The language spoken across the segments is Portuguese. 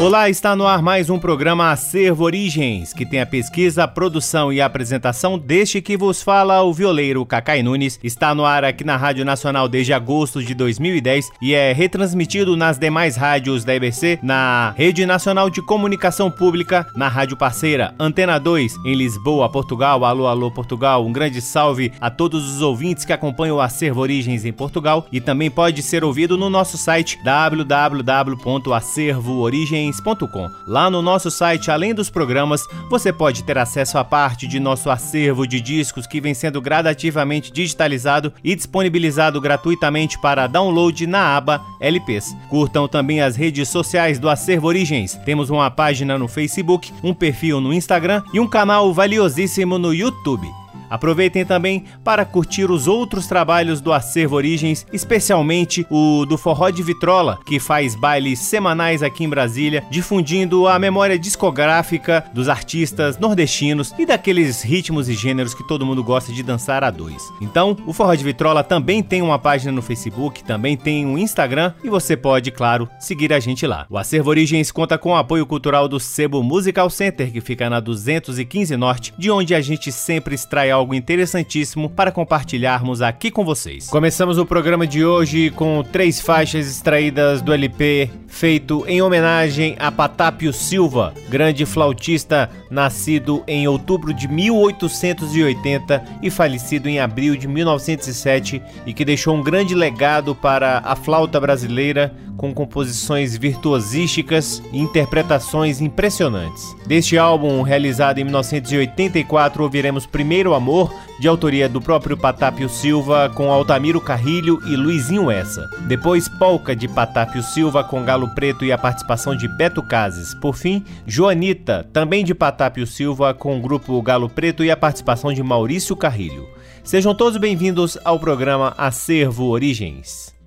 Olá, está no ar mais um programa Acervo Origens, que tem a pesquisa, a produção e a apresentação deste que vos fala o violeiro Cacai Nunes. Está no ar aqui na Rádio Nacional desde agosto de 2010 e é retransmitido nas demais rádios da EBC, na Rede Nacional de Comunicação Pública, na rádio parceira Antena 2, em Lisboa, Portugal. Alô, alô, Portugal. Um grande salve a todos os ouvintes que acompanham o Acervo Origens em Portugal e também pode ser ouvido no nosso site Lá no nosso site, além dos programas, você pode ter acesso a parte de nosso acervo de discos que vem sendo gradativamente digitalizado e disponibilizado gratuitamente para download na aba LPs. Curtam também as redes sociais do Acervo Origens. Temos uma página no Facebook, um perfil no Instagram e um canal valiosíssimo no YouTube. Aproveitem também para curtir os outros trabalhos do Acervo Origens, especialmente o do Forró de Vitrola, que faz bailes semanais aqui em Brasília, difundindo a memória discográfica dos artistas nordestinos e daqueles ritmos e gêneros que todo mundo gosta de dançar a dois. Então, o Forró de Vitrola também tem uma página no Facebook, também tem um Instagram e você pode, claro, seguir a gente lá. O Acervo Origens conta com o apoio cultural do Sebo Musical Center, que fica na 215 Norte, de onde a gente sempre extrai algo interessantíssimo para compartilharmos aqui com vocês. Começamos o programa de hoje com três faixas extraídas do LP feito em homenagem a Patápio Silva, grande flautista nascido em outubro de 1880 e falecido em abril de 1907 e que deixou um grande legado para a flauta brasileira com composições virtuosísticas e interpretações impressionantes. Deste álbum, realizado em 1984, ouviremos Primeiro Amor, de autoria do próprio Patápio Silva, com Altamiro Carrilho e Luizinho Essa. Depois, Polca de Patápio Silva, com Galo Preto e a participação de Beto Cases. Por fim, Joanita, também de Patápio Silva, com o grupo Galo Preto e a participação de Maurício Carrilho. Sejam todos bem-vindos ao programa Acervo Origens.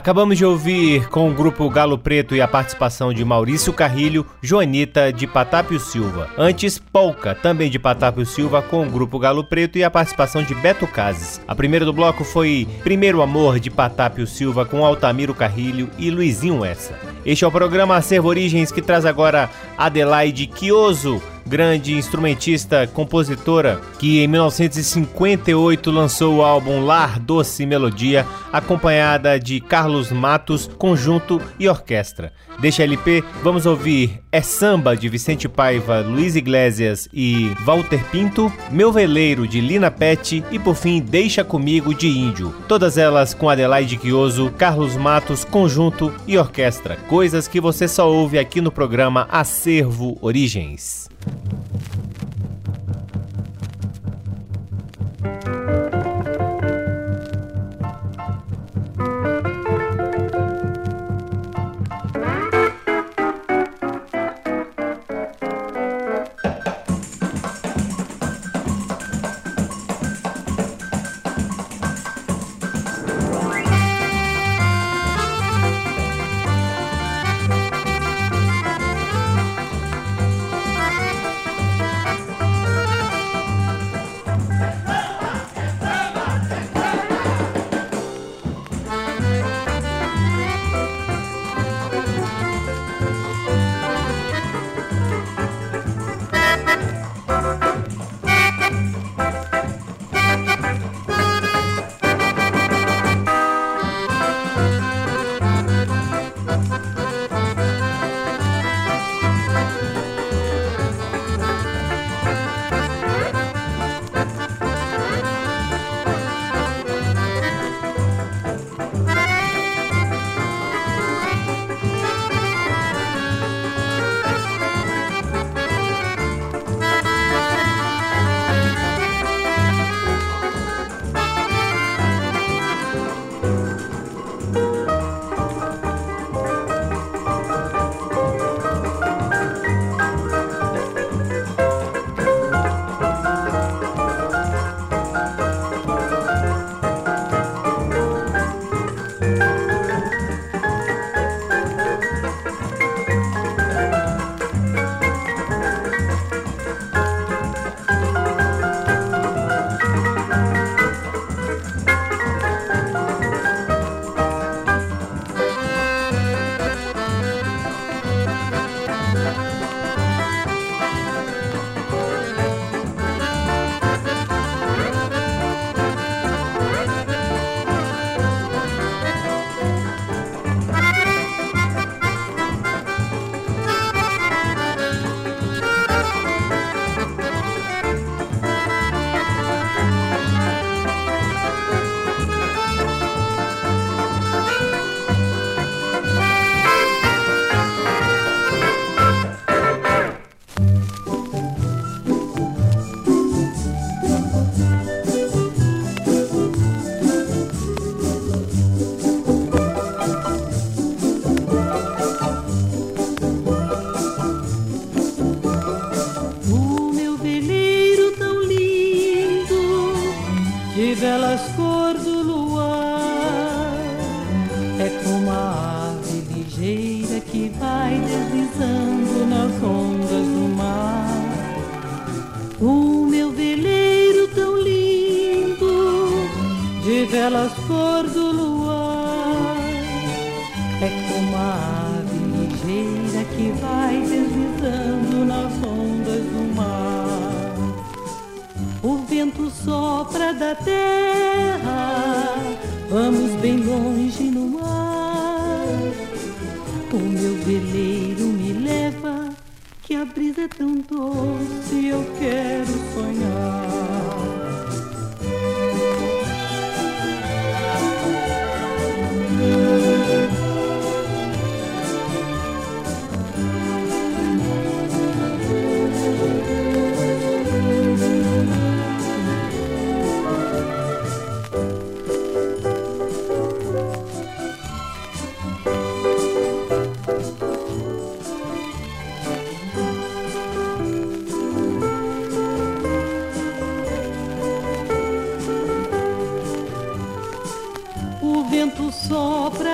Acabamos de ouvir com o grupo Galo Preto e a participação de Maurício Carrilho, Joanita de Patápio Silva. Antes, Polka, também de Patápio Silva, com o grupo Galo Preto e a participação de Beto Cases. A primeira do bloco foi Primeiro Amor de Patápio Silva com Altamiro Carrilho e Luizinho Essa. Este é o programa Acervo Origens que traz agora Adelaide Quioso grande instrumentista, compositora, que em 1958 lançou o álbum Lar Doce Melodia, acompanhada de Carlos Matos, conjunto e orquestra. Deixa LP, vamos ouvir É Samba de Vicente Paiva, Luiz Iglesias e Walter Pinto, Meu Veleiro de Lina Pet e por fim Deixa Comigo de Índio. Todas elas com Adelaide Quioso, Carlos Matos, conjunto e orquestra. Coisas que você só ouve aqui no programa Acervo Origens. Thank you.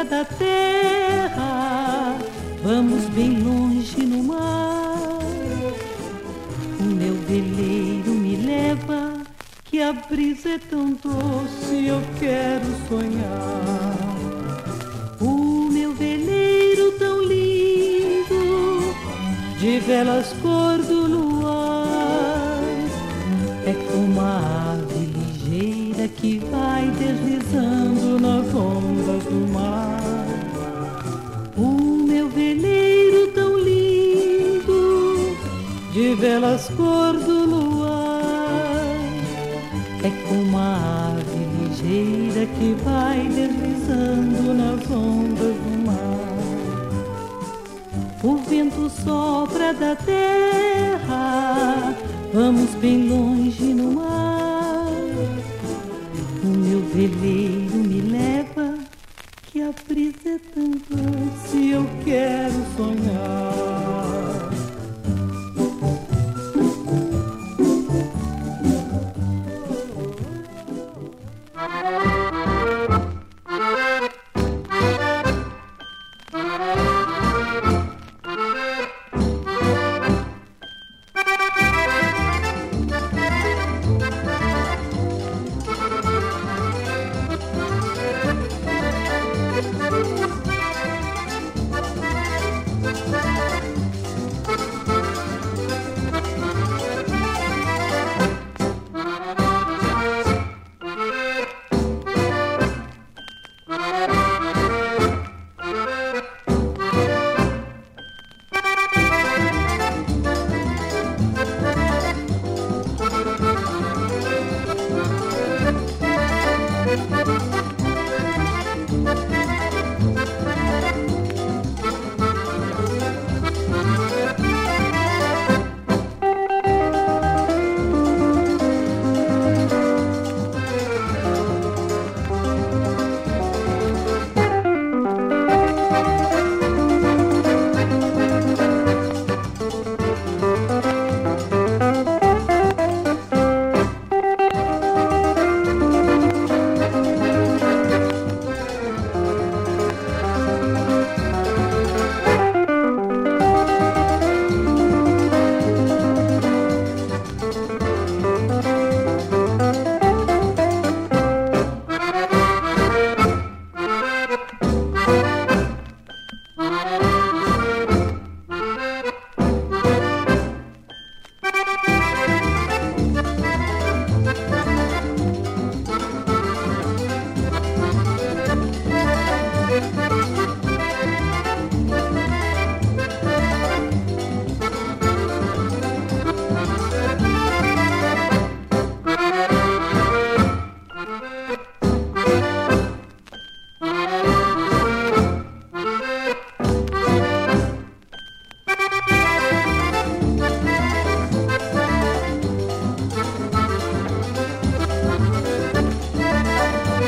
Da terra, vamos bem longe no mar. O meu veleiro me leva, que a brisa é tão doce, eu quero sonhar. O meu veleiro tão lindo, de velas cor do luar, é como a ave ligeira que vai deslizando nas ondas velas cor do luar, é como a ave ligeira que vai deslizando nas ondas do mar. O vento sopra da terra, vamos bem longe no mar. O meu veleiro me leva, que a brisa é tão doce, eu quero sonhar.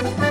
Thank you.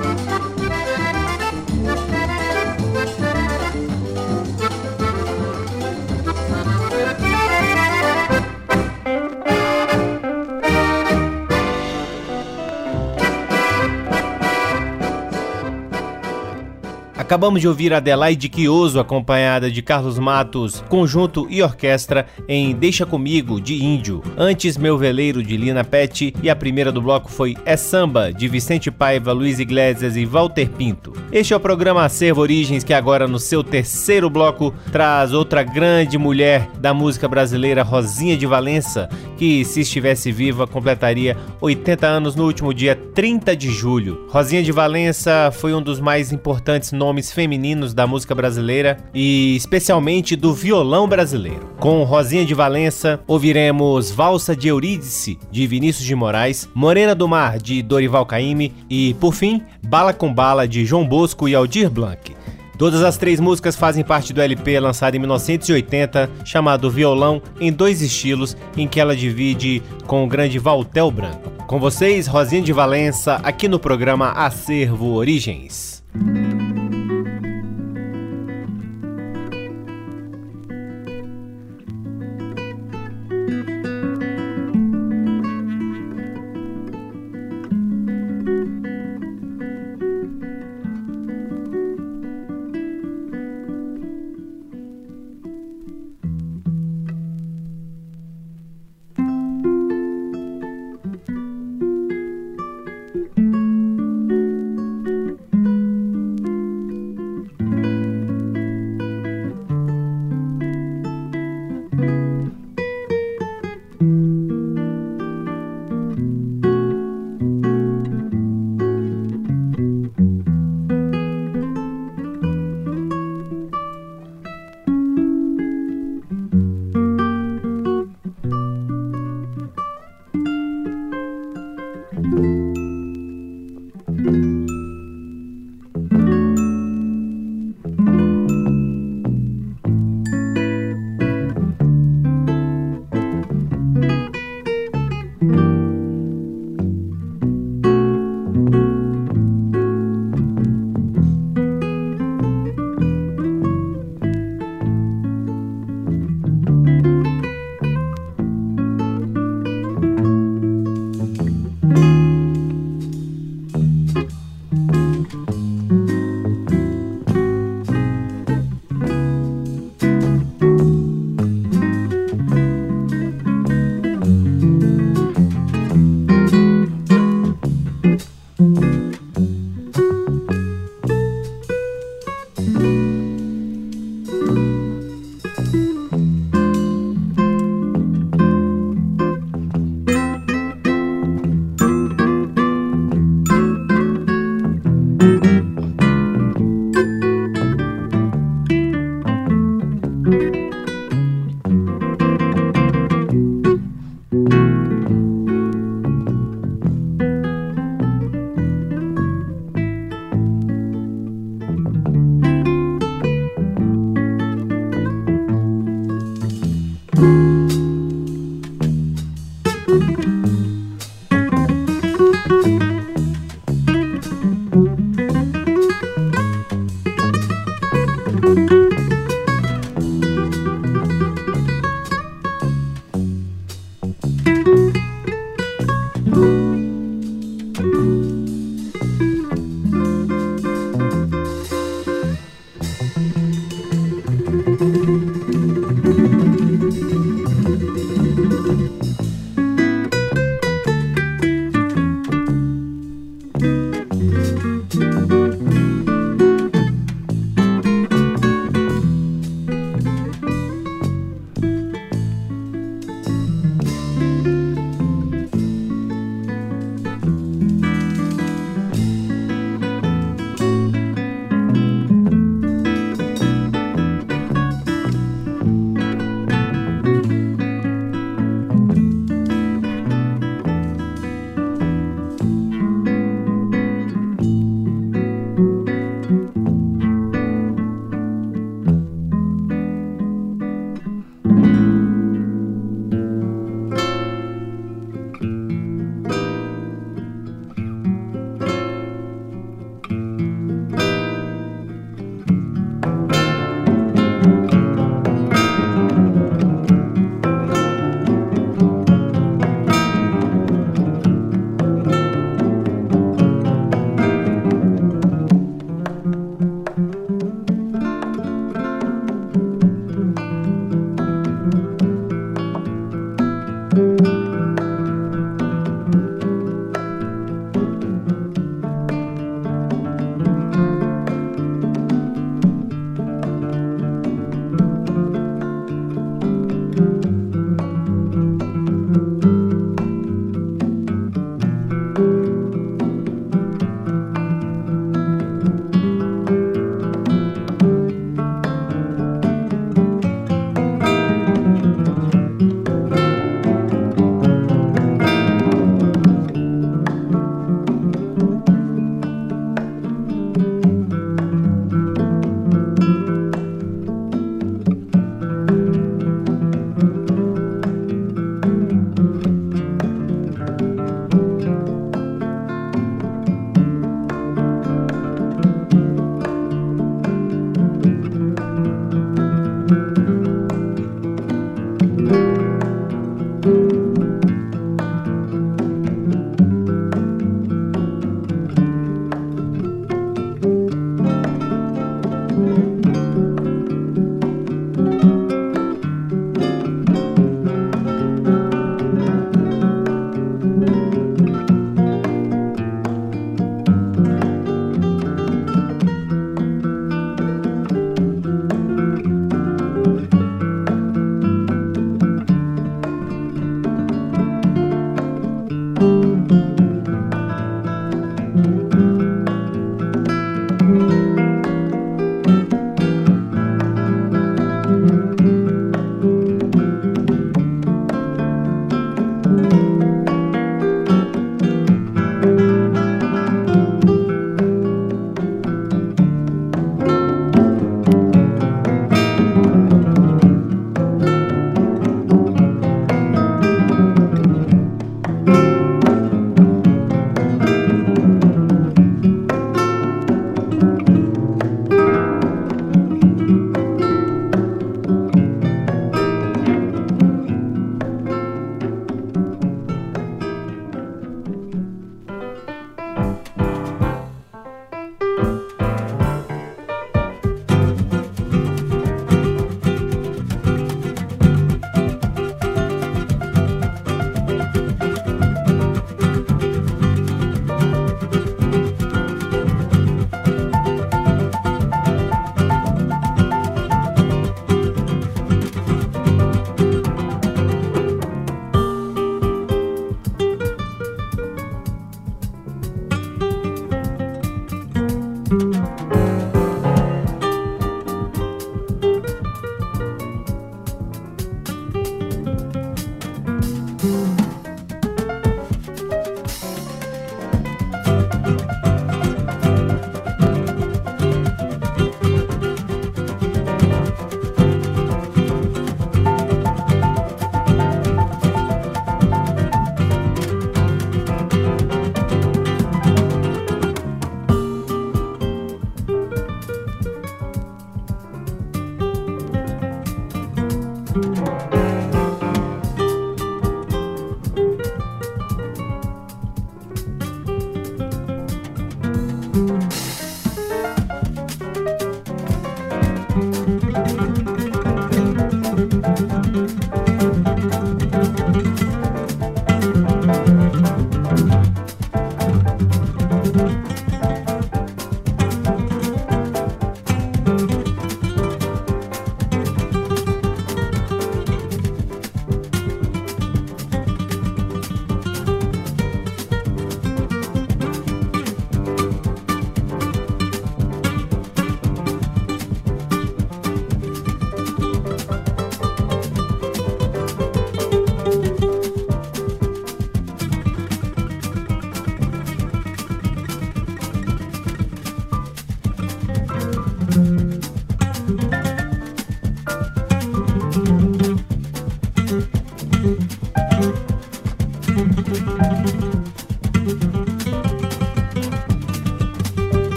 Acabamos de ouvir Adelaide Quioso acompanhada de Carlos Matos, conjunto e orquestra em Deixa Comigo, de Índio. Antes, Meu Veleiro, de Lina Pet. E a primeira do bloco foi É Samba, de Vicente Paiva, Luiz Iglesias e Walter Pinto. Este é o programa Acervo Origens, que agora no seu terceiro bloco traz outra grande mulher da música brasileira, Rosinha de Valença, que se estivesse viva completaria 80 anos no último dia 30 de julho. Rosinha de Valença foi um dos mais importantes nomes nomes femininos da música brasileira e especialmente do violão brasileiro. Com Rosinha de Valença, ouviremos Valsa de Eurídice, de Vinícius de Moraes, Morena do Mar, de Dorival Caymmi e, por fim, Bala com Bala, de João Bosco e Aldir Blanc. Todas as três músicas fazem parte do LP lançado em 1980, chamado Violão, em dois estilos, em que ela divide com o grande Valtel Branco. Com vocês, Rosinha de Valença, aqui no programa Acervo Origens.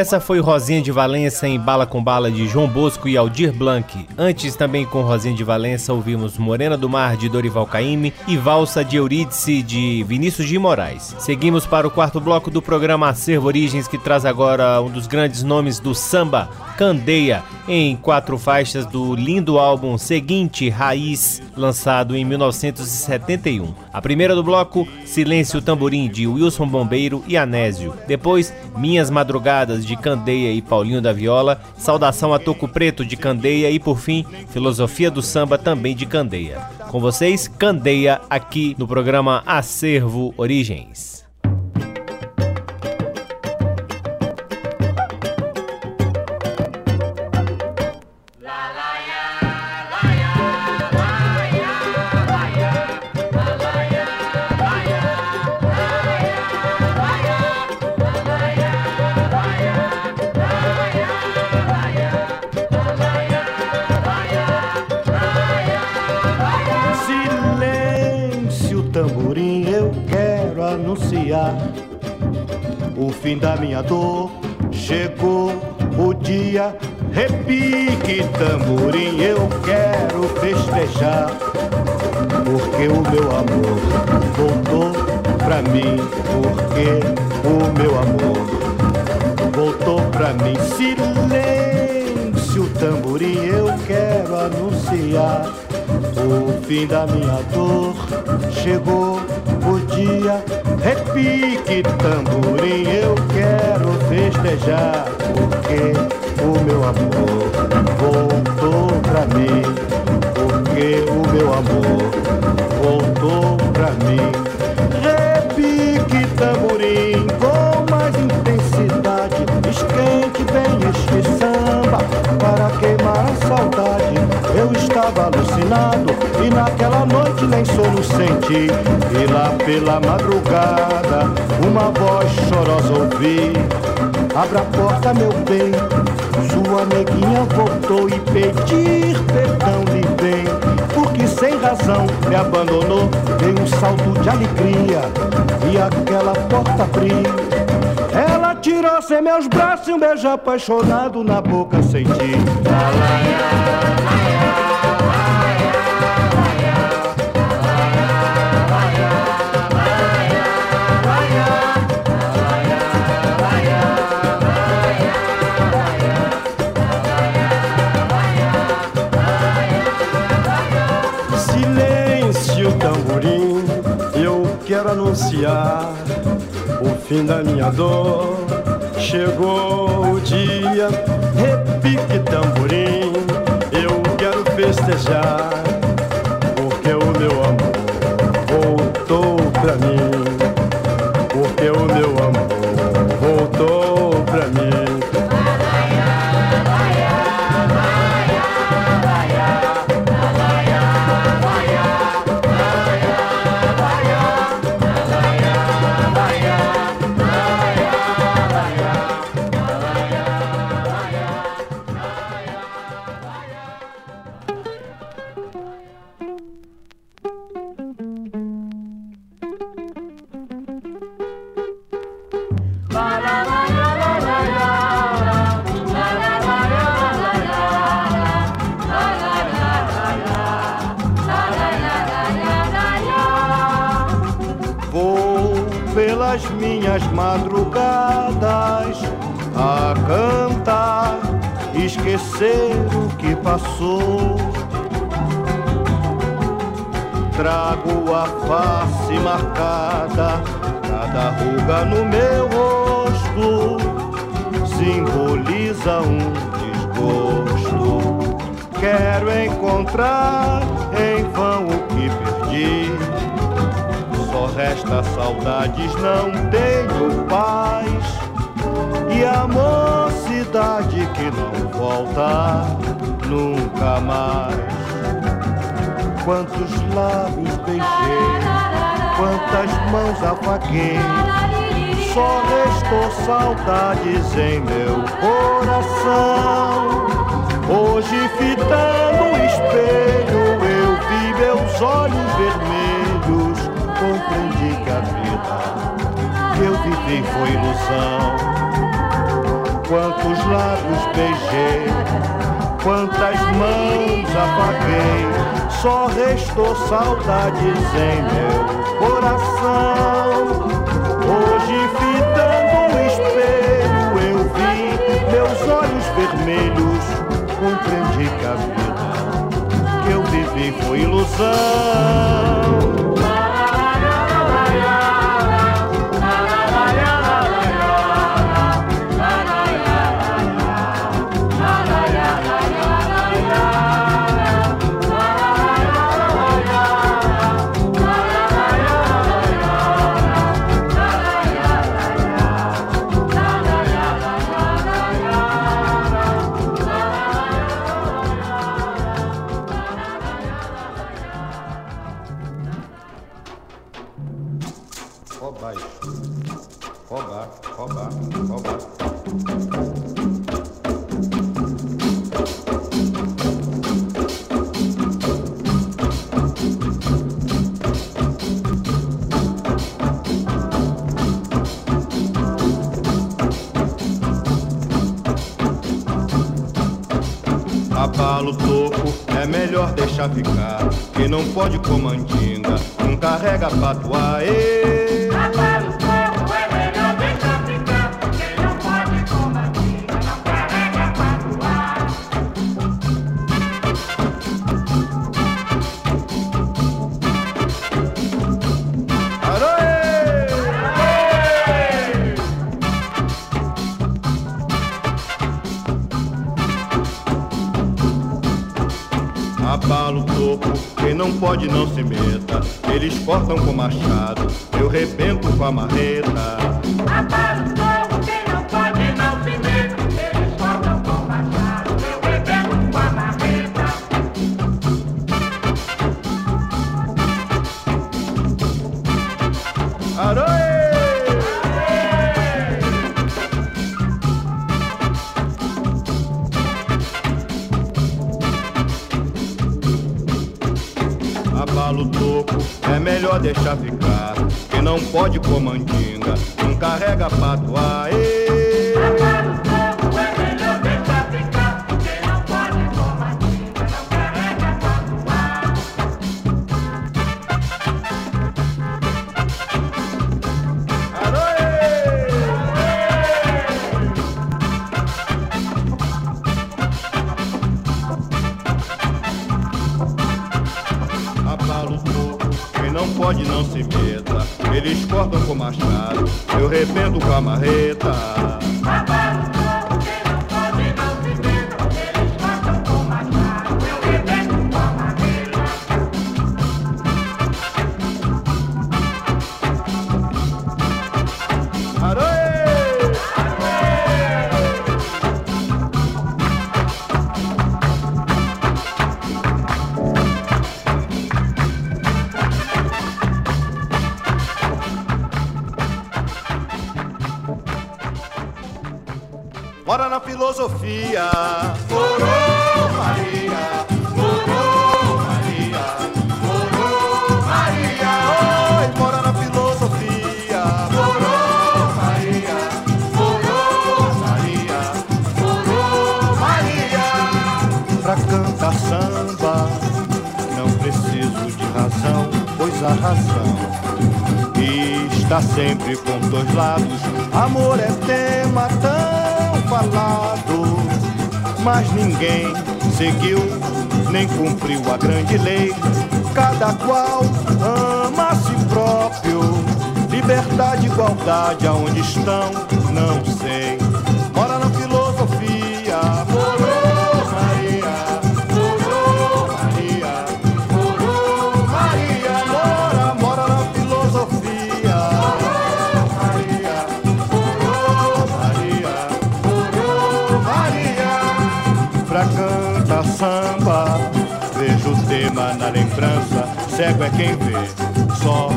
Essa foi Rosinha de Valença em Bala com Bala de João Bosco e Aldir Blanc. Antes também com Rosinha de Valença ouvimos Morena do Mar de Dorival Caymmi e Valsa de Eurídice de Vinícius de Moraes. Seguimos para o quarto bloco do programa Acervo Origens que traz agora um dos grandes nomes do samba, Candeia, em quatro faixas do lindo álbum Seguinte Raiz, lançado em 1971. A primeira do bloco, Silêncio Tamborim de Wilson Bombeiro e Anésio. Depois, Minhas Madrugadas de Candeia e Paulinho da Viola, Saudação a Toco Preto de Candeia e por fim, Filosofia do Samba também de Candeia. Com vocês, Candeia aqui no programa Acervo Origens. Fim da minha dor. Chegou o dia, repique tamborim, eu quero festejar. Porque o meu amor voltou pra mim, porque o meu amor voltou pra mim. Silêncio, tamborim, eu quero anunciar o fim da minha dor. Chegou dia Repique tamborim, eu quero festejar, porque o meu amor voltou pra mim, porque o meu amor voltou pra mim. Repique tamborim com mais intensidade, esquente bem este samba para queimar a saudade. Eu estava e naquela noite nem sono senti. E lá pela madrugada, uma voz chorosa ouvi. Abra a porta, meu bem, sua neguinha voltou e pedir perdão lhe vem. Porque sem razão me abandonou, dei um salto de alegria e aquela porta abriu. Ela tirou sem meus braços e um beijo apaixonado na boca senti. Anunciar o fim da minha dor. Chegou o dia, repique tamborim, eu quero festejar, madrugadas a cantar, esquecer o que passou. Trago a face marcada, cada ruga no meu rosto simboliza um desgosto. Quero encontrar em vão o que perdi só resta saudades, não tenho paz. E a mocidade que não volta nunca mais. Quantos lábios beijei, quantas mãos afaguei. Só restou saudades em meu coração. Hoje, fitando o espelho, eu vi meus olhos vermelhos compreendi que a vida que eu vivi foi ilusão. Quantos lábios beijei, quantas mãos apaguei, só restou saudades em meu coração. Hoje, fitando o espelho, eu vi meus olhos vermelhos, compreendi que a vida que eu vivi foi ilusão. Deixa ficar. Quem não pode comandinga, não carrega patuá. Ê. meta. Eles cortam com machado, eu rebento com a marreta. Pode comandinga, não carrega patuá. eles eu rebento com a marreta. Sempre com dois lados. Amor é tema tão falado, mas ninguém seguiu nem cumpriu a grande lei. Cada qual ama a si próprio. Liberdade, igualdade, aonde estão, não sei. Cego é quem vê, só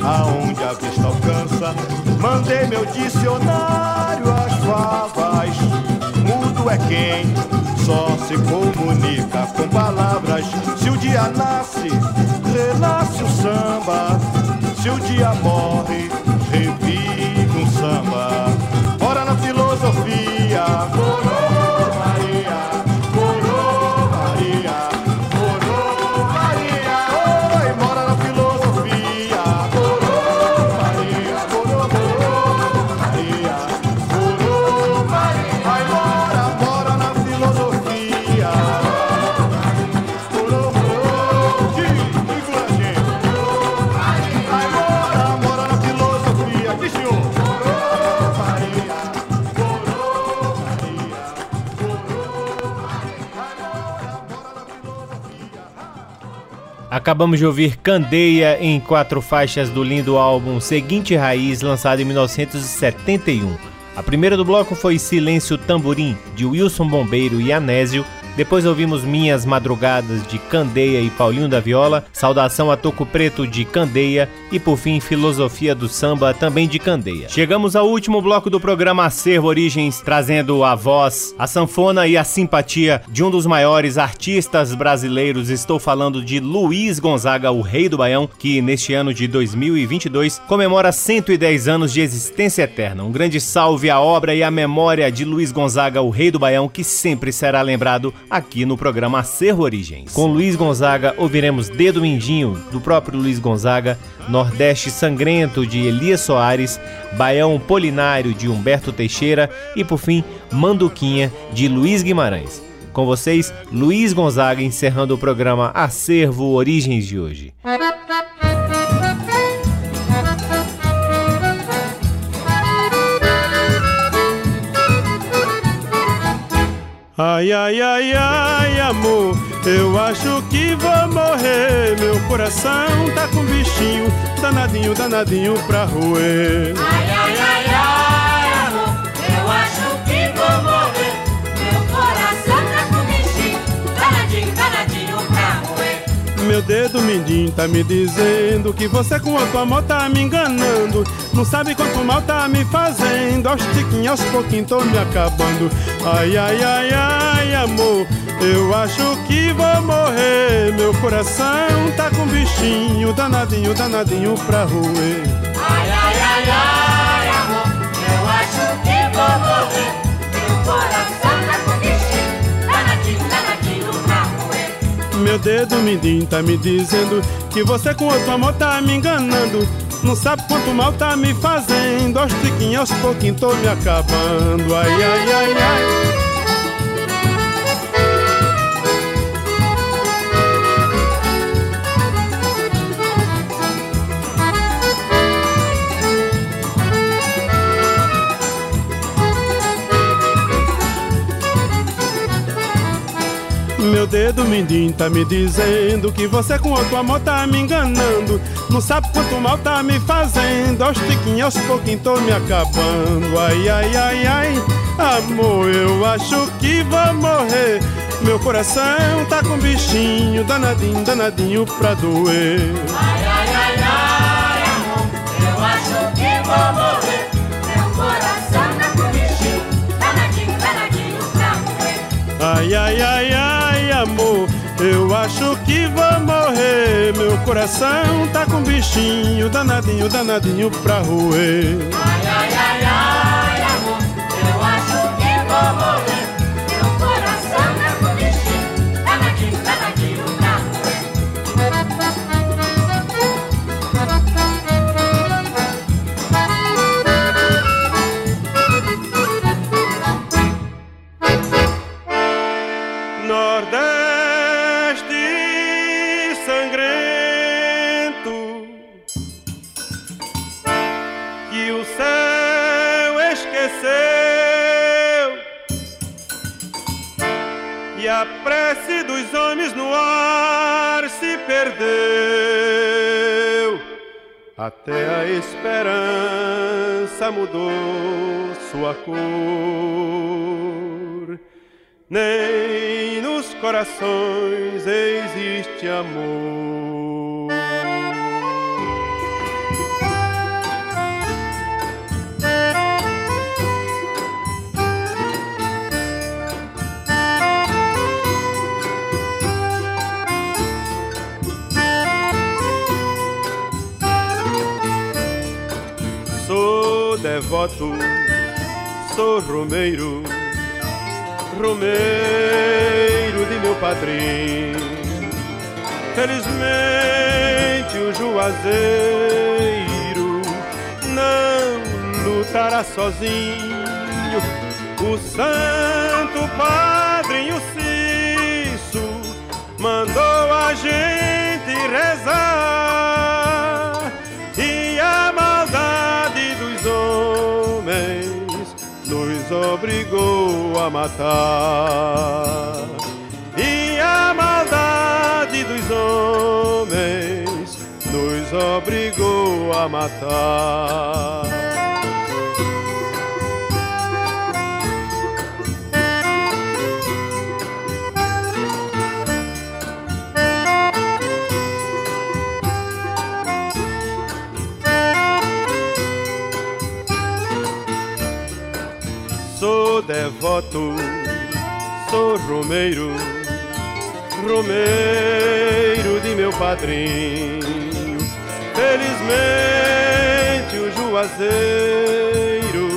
aonde a vista alcança. Mandei meu dicionário às favas. Mudo é quem só se comunica com palavras. Se o dia nasce, renasce o samba. Se o dia morre, revive um samba. Ora na filosofia, Acabamos de ouvir Candeia em quatro faixas do lindo álbum Seguinte Raiz, lançado em 1971. A primeira do bloco foi Silêncio Tamborim, de Wilson Bombeiro e Anésio. Depois ouvimos Minhas Madrugadas, de Candeia e Paulinho da Viola. Saudação a Toco Preto, de Candeia. E por fim, Filosofia do Samba, também de Candeia. Chegamos ao último bloco do programa Acervo Origens, trazendo a voz, a sanfona e a simpatia de um dos maiores artistas brasileiros. Estou falando de Luiz Gonzaga, o Rei do Baião, que neste ano de 2022 comemora 110 anos de existência eterna. Um grande salve à obra e à memória de Luiz Gonzaga, o Rei do Baião, que sempre será lembrado aqui no programa Acervo Origens. Com Luiz Gonzaga ouviremos Dedo Mindinho, do próprio Luiz Gonzaga, Nordeste Sangrento, de Elias Soares, Baião Polinário, de Humberto Teixeira e, por fim, Manduquinha, de Luiz Guimarães. Com vocês, Luiz Gonzaga encerrando o programa Acervo Origens de hoje. Ai, ai, ai, ai, amor, eu acho que vou morrer. Meu coração tá com bichinho, danadinho, danadinho pra roer. Ai, ai, Meu dedo mindinho tá me dizendo que você com outro amor tá me enganando. Não sabe quanto mal tá me fazendo. Aos tiquinhos, aos pouquinhos tô me acabando. Ai, ai, ai, ai, amor, eu acho que vou morrer. Meu coração tá com bichinho, danadinho, danadinho pra roer. Ai, ai, ai, ai, amor, eu acho que vou morrer. Meu coração Meu dedo mindinho tá me dizendo que você com outro amor tá me enganando. Não sabe quanto mal tá me fazendo. Aos tiquinhos, aos pouquinhos tô me acabando. Ai, ai, ai, ai. Mindinho tá me dizendo que você com outro amor tá me enganando. Não sabe quanto mal tá me fazendo. Aos tiquinhos, aos pouquinhos tô me acabando. Ai, ai, ai, ai, amor, eu acho que vou morrer. Meu coração tá com bichinho, danadinho, danadinho pra doer. Ai, ai, ai, ai, amor, eu acho que vou morrer. Meu coração tá com bichinho, danadinho, danadinho pra morrer. Ai, ai, ai, ai, amor, eu acho que vou morrer. Meu coração tá com bichinho, danadinho, danadinho pra roer. Ai, ai, ai, ai, Até a esperança mudou sua cor nem nos corações existe amor. Sou romeiro romeiro de meu padrinho. Felizmente o juazeiro não lutará sozinho. O santo padrinho Cício mandou a gente rezar obrigou a matar. E a maldade dos homens nos obrigou a matar. Sou romeiro, romeiro de meu padrinho. Felizmente o juazeiro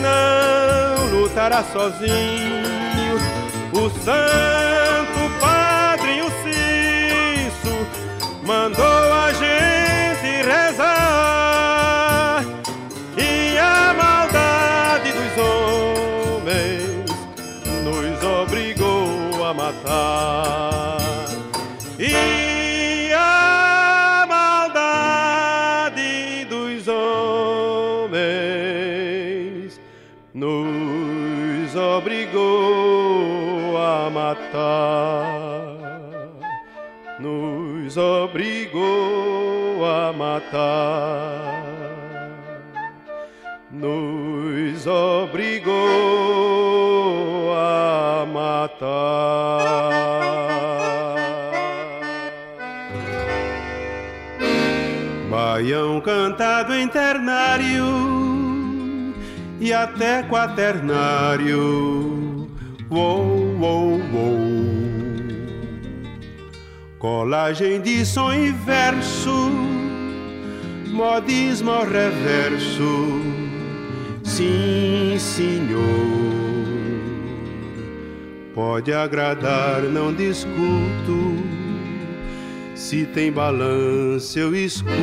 não lutará sozinho. O santo matar nos obrigou a matar. Baião cantado em ternário e até quaternário. Uou, uou, uou. Colagem de som e verso, modismo reverso. Sim, senhor. Pode agradar, não discuto. Se tem balanço, eu escuto.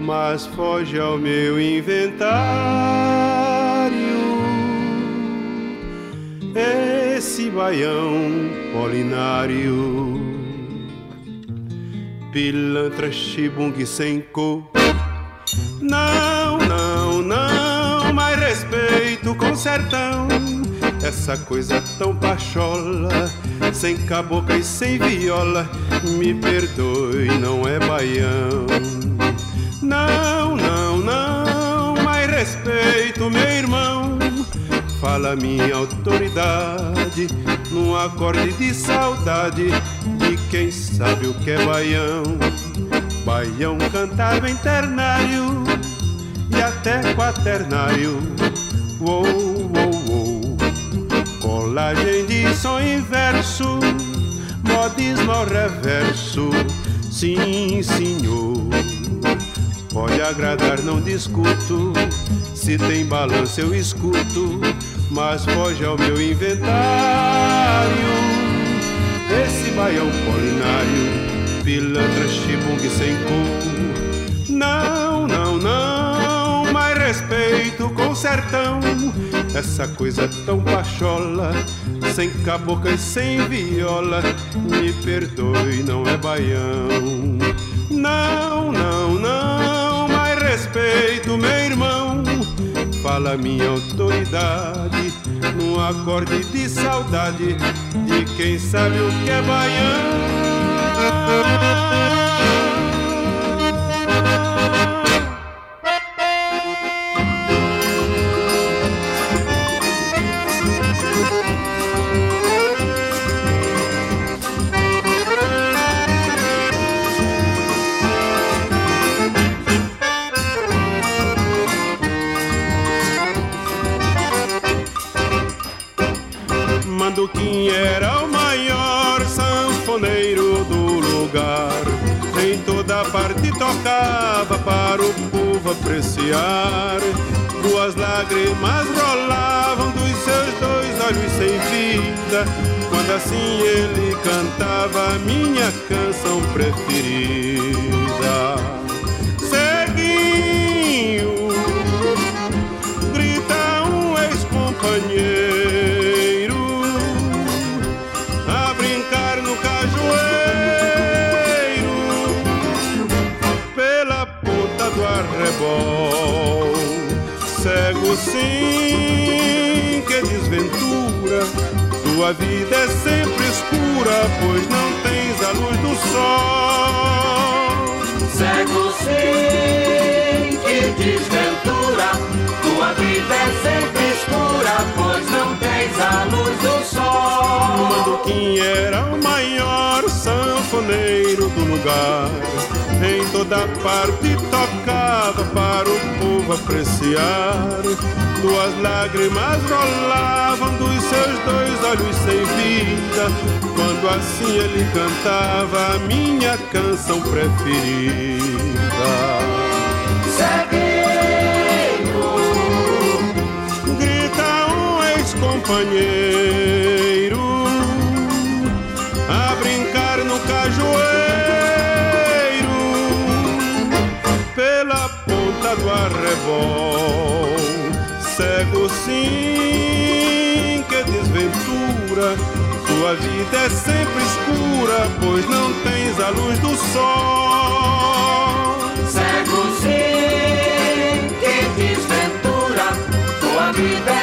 Mas foge ao meu inventário. Esse baião polinário. Pilantra, chibung sem cor. Não, não, não, mais respeito com sertão. essa coisa tão pachola, sem cabocla e sem viola, me perdoe, não é baião. Não, não, não, mais respeito, meu irmão. Fala minha autoridade, num acorde de saudade, de quem sabe o que é baião. Baião cantava em ternário e até quaternário. Uou, uou, uou. Colagem de som em verso, modismo reverso. Sim, senhor. Pode agradar, não discuto. Se tem balanço, eu escuto. Mas foge ao meu inventário. Esse baião polinário, pilantra, chibung sem cor. Não, não, não, mais respeito com o sertão. Essa coisa tão pachola, sem cabocla e sem viola. Me perdoe, não é baião. Não, não, não, mais respeito, meu irmão. Fala minha autoridade, num acorde de saudade, de quem sabe o que é baião. Parte tocava para o povo apreciar. Duas lágrimas rolavam dos seus dois olhos sem vida. Quando assim ele cantava a minha canção preferida. Sim, que desventura, tua vida é sempre escura, pois não tens a luz do sol. Cego sim, que desventura Tua vida é sempre escura Pois não tens a luz do sol Manduquim era o maior sanfoneiro do lugar. Em toda parte tocava para o povo apreciar. Duas lágrimas rolavam dos seus dois olhos sem vida. Quando assim ele cantava a minha canção preferida. Ceguinho, ex-companheiro a brincar no cajueiro pela ponta do arrebol. Cego sim, que desventura. Tua vida é sempre escura, pois não tens a luz do sol. cego sim, que desventura Tua vida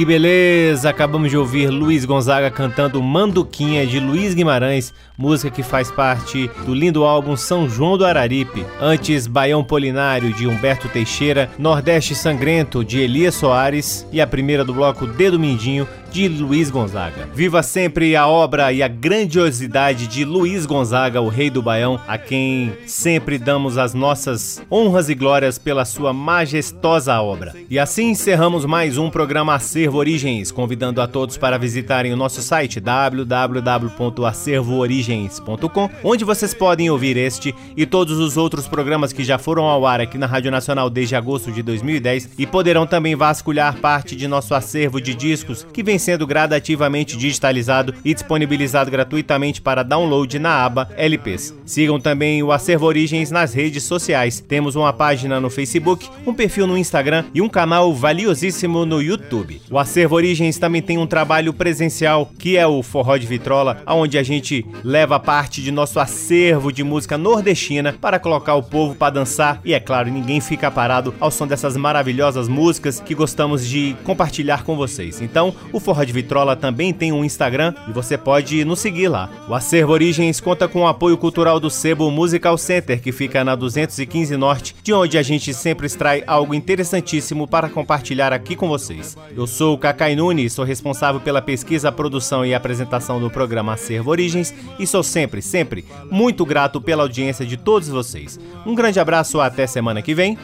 Que beleza! Acabamos de ouvir Luiz Gonzaga cantando Manduquinha de Luiz Guimarães, música que faz parte do lindo álbum São João do Araripe. Antes, Baião Polinário de Humberto Teixeira, Nordeste Sangrento de Elias Soares e a primeira do bloco Dedo Mindinho de Luiz Gonzaga. Viva sempre a obra e a grandiosidade de Luiz Gonzaga, o rei do Baião, a quem sempre damos as nossas honras e glórias pela sua majestosa obra. E assim encerramos mais um programa Acervo Origens, convidando a todos para visitarem o nosso site www.acervoorigens.com, onde vocês podem ouvir este e todos os outros programas que já foram ao ar aqui na Rádio Nacional desde agosto de 2010 e poderão também vasculhar parte de nosso acervo de discos que vem sendo gradativamente digitalizado e disponibilizado gratuitamente para download na aba LPs. Sigam também o Acervo Origens nas redes sociais. Temos uma página no Facebook, um perfil no Instagram e um canal valiosíssimo no YouTube. O Acervo Origens também tem um trabalho presencial que é o Forró de Vitrola, onde a gente leva parte de nosso acervo de música nordestina para colocar o povo para dançar e é claro, ninguém fica parado ao som dessas maravilhosas músicas que gostamos de compartilhar com vocês. Então, o Forró de Vitrola também tem um Instagram e você pode nos seguir lá. O Acervo Origens conta com o apoio cultural do Sebo Musical Center, que fica na 215 Norte, de onde a gente sempre extrai algo interessantíssimo para compartilhar aqui com vocês. Eu sou o Cacai Nunes, sou responsável pela pesquisa, produção e apresentação do programa Acervo Origens e sou sempre, sempre muito grato pela audiência de todos vocês. Um grande abraço, até semana que vem.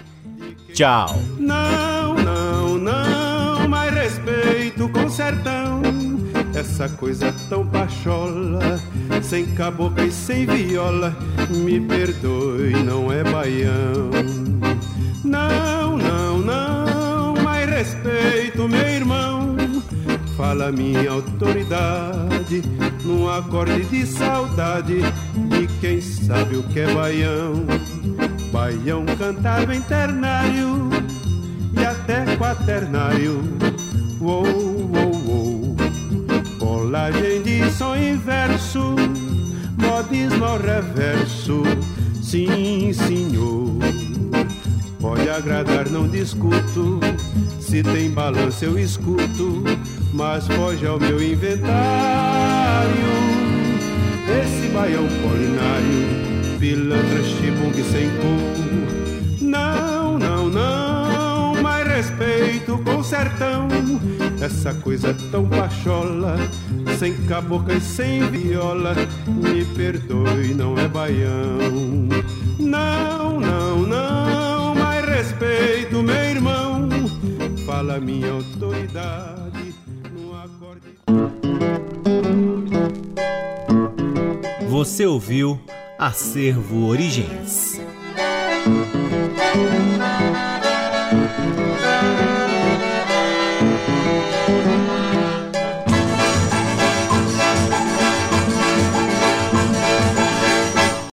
Tchau! Não, sertão. Essa coisa tão pachola, sem cabocla e sem viola, me perdoe, não é baião. Não, não, não, mais respeito, meu irmão. Fala minha autoridade, num acorde de saudade, de quem sabe o que é baião. Baião cantava em ternário e até quaternário. Uou, uou, uou. Bolagem de som inverso, modes no reverso. Sim, senhor. Pode agradar, não discuto. Se tem balanço, eu escuto. Mas foge ao meu inventário. Esse baião polinário, pilantra, chibung sem cu. Respeito com o sertão. Essa coisa tão pachola, sem cabocla e sem viola. Me perdoe, não é baião. Não, não, não, mais respeito, meu irmão. Fala minha autoridade no acorde. Você ouviu Acervo Origens.